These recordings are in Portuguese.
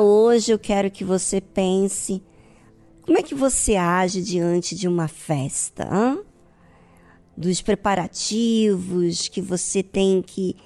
Hoje eu quero que você pense como é que você age diante de uma festa, hein? dos preparativos que você tem que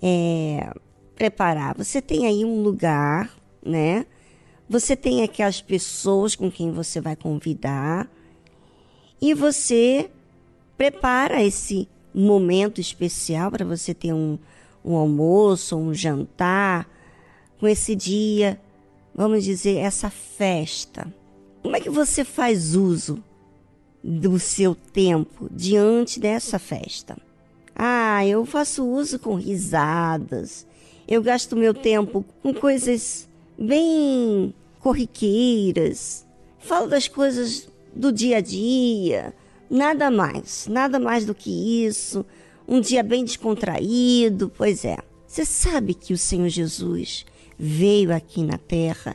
é, preparar. Você tem aí um lugar, né? Você tem aquelas pessoas com quem você vai convidar e você prepara esse momento especial para você ter um, um almoço, um jantar, com esse dia, vamos dizer, essa festa. Como é que você faz uso do seu tempo diante dessa festa? Ah, eu faço uso com risadas. Eu gasto meu tempo com coisas bem corriqueiras. Falo das coisas do dia a dia, nada mais, nada mais do que isso. Um dia bem descontraído, pois é. Você sabe que o Senhor Jesus veio aqui na terra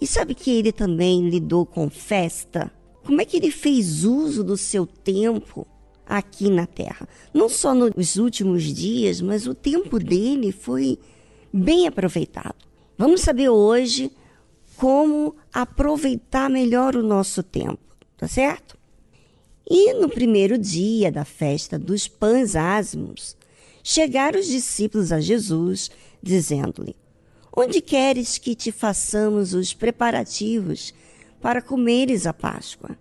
e sabe que ele também lidou com festa? Como é que ele fez uso do seu tempo aqui na Terra? Não só nos últimos dias, mas o tempo dele foi bem aproveitado. Vamos saber hoje como aproveitar melhor o nosso tempo, tá certo? E no primeiro dia da festa dos pães ázimos, chegaram os discípulos a Jesus, dizendo-lhe: Onde queres que te façamos os preparativos para comeres a Páscoa.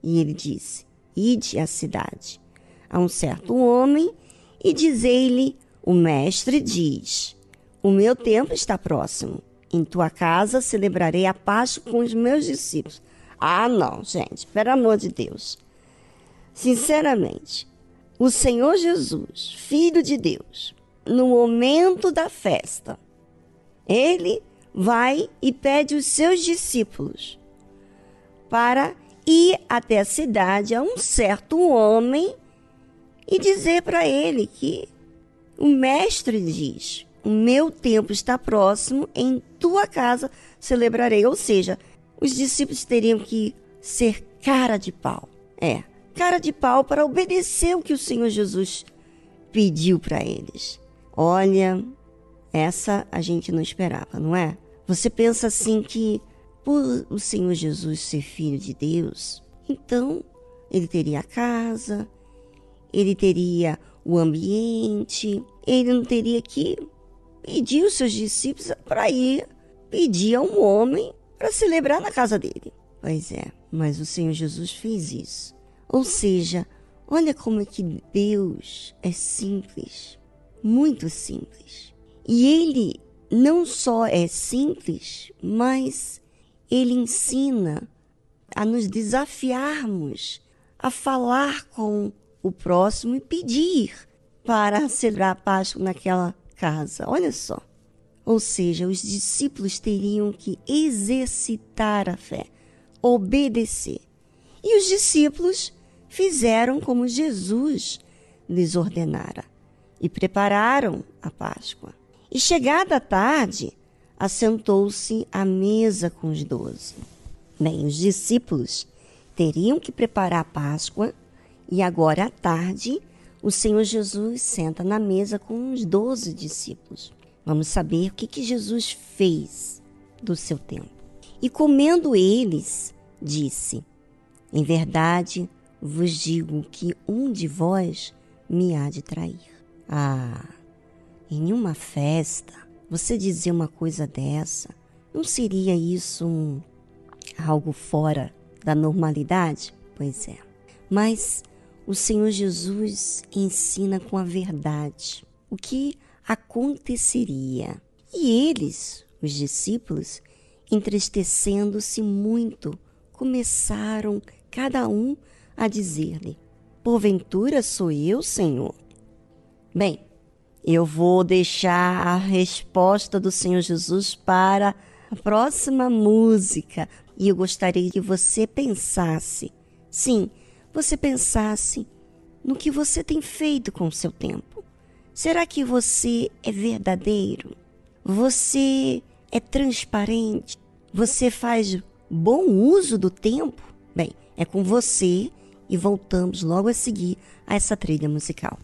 E ele disse: Ide à cidade a um certo homem e dizei-lhe: O mestre diz: O meu tempo está próximo. Em tua casa celebrarei a Páscoa com os meus discípulos. Ah, não, gente, pelo amor de Deus. Sinceramente, o Senhor Jesus, Filho de Deus, no momento da festa, ele vai e pede os seus discípulos para ir até a cidade a um certo homem e dizer para ele que o mestre diz: O meu tempo está próximo, em tua casa celebrarei. Ou seja, os discípulos teriam que ser cara de pau. É, cara de pau para obedecer o que o Senhor Jesus pediu para eles. Olha, essa a gente não esperava, não é? Você pensa assim que por o Senhor Jesus ser filho de Deus, então ele teria a casa, ele teria o ambiente, ele não teria que pedir os seus discípulos para ir pedir a um homem para celebrar na casa dele. Pois é, mas o Senhor Jesus fez isso. Ou seja, olha como é que Deus é simples, muito simples. E ele não só é simples, mas ele ensina a nos desafiarmos a falar com o próximo e pedir para celebrar a Páscoa naquela casa. Olha só. Ou seja, os discípulos teriam que exercitar a fé, obedecer. E os discípulos fizeram como Jesus lhes ordenara e prepararam a Páscoa. E chegada a tarde, assentou-se à mesa com os doze. Bem, os discípulos teriam que preparar a Páscoa e agora à tarde o Senhor Jesus senta na mesa com os doze discípulos. Vamos saber o que, que Jesus fez do seu tempo. E comendo eles, disse: Em verdade vos digo que um de vós me há de trair. Ah, em uma festa você dizer uma coisa dessa, não seria isso um, algo fora da normalidade? Pois é. Mas o Senhor Jesus ensina com a verdade o que aconteceria. E eles, os discípulos, entristecendo-se muito, começaram cada um a dizer-lhe: Porventura sou eu, Senhor? Bem, eu vou deixar a resposta do Senhor Jesus para a próxima música e eu gostaria que você pensasse, sim, você pensasse no que você tem feito com o seu tempo. Será que você é verdadeiro? Você é transparente? Você faz bom uso do tempo? Bem, é com você e voltamos logo a seguir a essa trilha musical.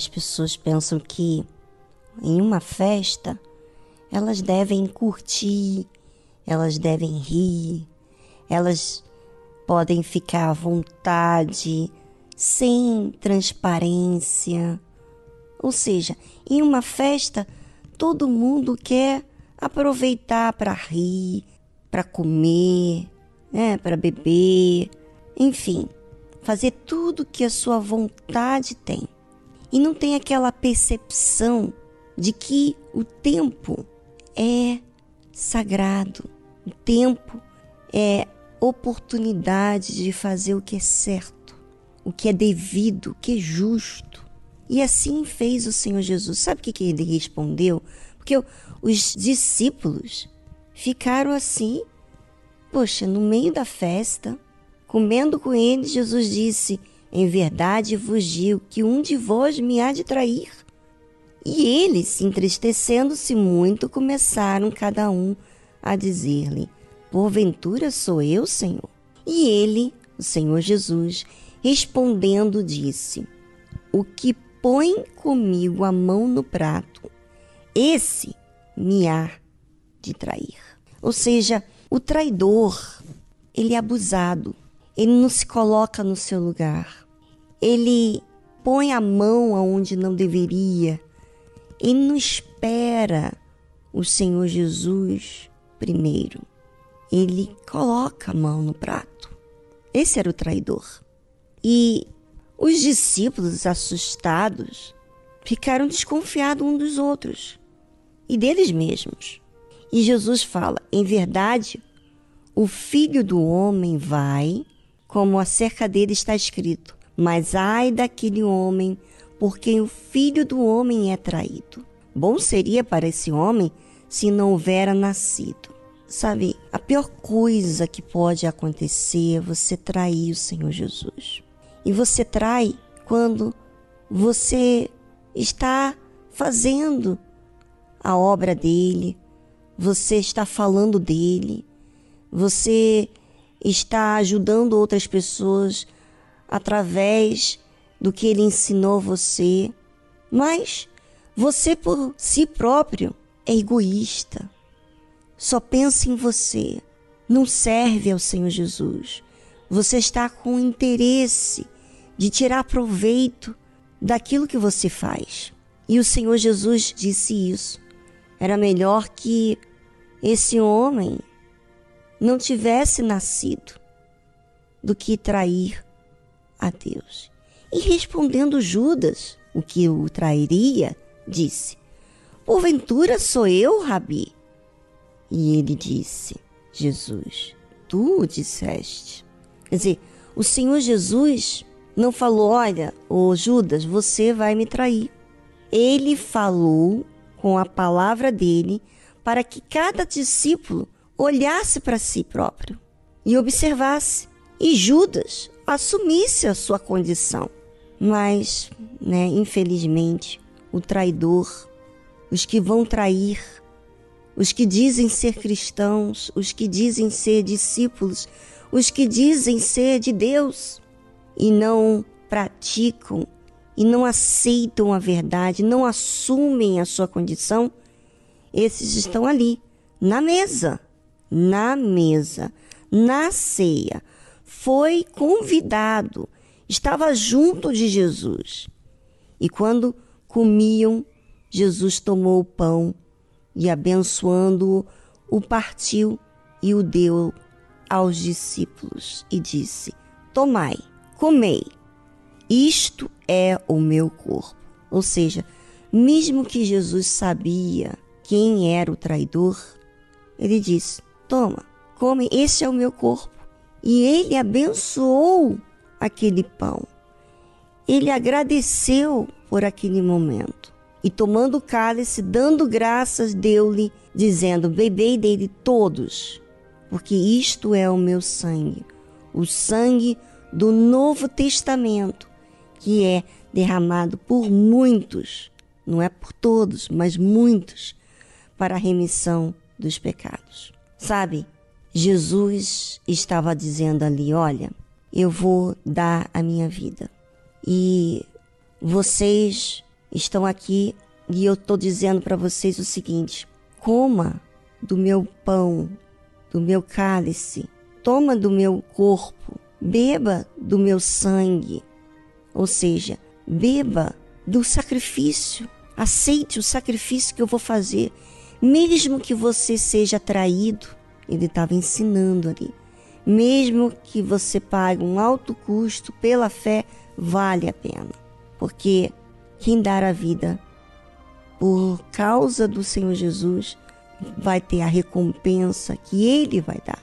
As pessoas pensam que em uma festa elas devem curtir, elas devem rir, elas podem ficar à vontade, sem transparência. Ou seja, em uma festa, todo mundo quer aproveitar para rir, para comer, né, para beber, enfim, fazer tudo que a sua vontade tem. E não tem aquela percepção de que o tempo é sagrado, o tempo é oportunidade de fazer o que é certo, o que é devido, o que é justo. E assim fez o Senhor Jesus. Sabe o que ele respondeu? Porque os discípulos ficaram assim, poxa, no meio da festa, comendo com ele, Jesus disse: Em verdade vos digo que um de vós me há de trair. E eles, entristecendo-se muito, começaram cada um a dizer-lhe: Porventura sou eu, Senhor? E ele, o Senhor Jesus, respondendo, disse: O que põe comigo a mão no prato, esse me há de trair. Ou seja, o traidor, ele é abusado, ele não se coloca no seu lugar, ele põe a mão aonde não deveria, ele não espera o Senhor Jesus primeiro. Ele coloca a mão no prato. Esse era o traidor. E os discípulos, assustados, ficaram desconfiados uns dos outros e deles mesmos. E Jesus fala: em verdade, o filho do homem vai, como acerca dele está escrito, mas ai daquele homem por quem o filho do homem é traído. Bom seria para esse homem se não houvera nascido. Sabe, a pior coisa que pode acontecer é você trair o Senhor Jesus. E você trai quando você está fazendo a obra dele, você está falando dele, você está ajudando outras pessoas através do que ele ensinou você, mas você por si próprio é egoísta. Só pensa em você, não serve ao Senhor Jesus. Você está com interesse de tirar proveito daquilo que você faz. E o Senhor Jesus disse isso. Era melhor que esse homem não tivesse nascido do que trair a Deus. E respondendo Judas, o que o trairia, disse: Porventura sou eu, Rabi? E ele disse: Jesus, tu o disseste. Quer dizer, o Senhor Jesus não falou: Olha, ô Judas, você vai me trair. Ele falou com a palavra dele para que cada discípulo olhasse para si próprio e observasse. E Judas assumisse a sua condição. Mas, né, infelizmente, o traidor, os que vão trair, os que dizem ser cristãos, os que dizem ser discípulos, os que dizem ser de Deus e não praticam e não aceitam a verdade, não assumem a sua condição, esses estão ali, na mesa, na mesa, na ceia. Foi convidado, estava junto de Jesus. E quando comiam, Jesus tomou o pão e, abençoando-o, o partiu e o deu aos discípulos e disse: Tomai, comei isto é o meu corpo. Ou seja, mesmo que Jesus sabia quem era o traidor, ele disse: Toma, come, esse é o meu corpo. E ele abençoou aquele pão. Ele agradeceu por aquele momento. E tomando o cálice, dando graças, deu-lhe, dizendo: Bebei dele todos, porque isto é o meu sangue, o sangue do Novo Testamento, que é derramado por muitos, não é por todos, mas muitos, para a remissão dos pecados. Sabe, Jesus estava dizendo ali: Olha, eu vou dar a minha vida. E vocês estão aqui e eu estou dizendo para vocês o seguinte: coma do meu pão, do meu cálice, toma do meu corpo, beba do meu sangue. Ou seja, beba do sacrifício, aceite o sacrifício que eu vou fazer, mesmo que você seja traído. Ele estava ensinando ali. Mesmo que você pague um alto custo pela fé, vale a pena. Porque quem dar a vida por causa do Senhor Jesus vai ter a recompensa que ele vai dar.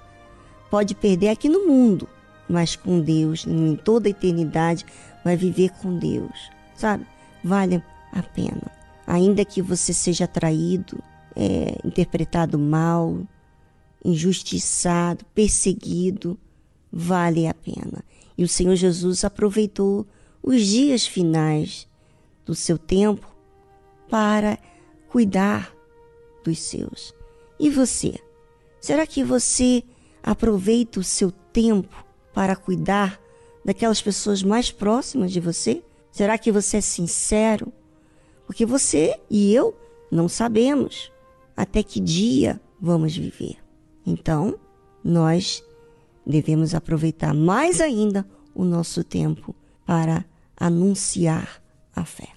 Pode perder aqui no mundo, mas com Deus, em toda a eternidade, vai viver com Deus, sabe? Vale a pena. Ainda que você seja traído, é, interpretado mal, injustiçado, perseguido, vale a pena. E o Senhor Jesus aproveitou os dias finais do seu tempo para cuidar dos seus. E você? Será que você aproveita o seu tempo para cuidar daquelas pessoas mais próximas de você? Será que você é sincero? Porque você e eu não sabemos até que dia vamos viver. Então, nós devemos aproveitar mais ainda o nosso tempo para anunciar a fé.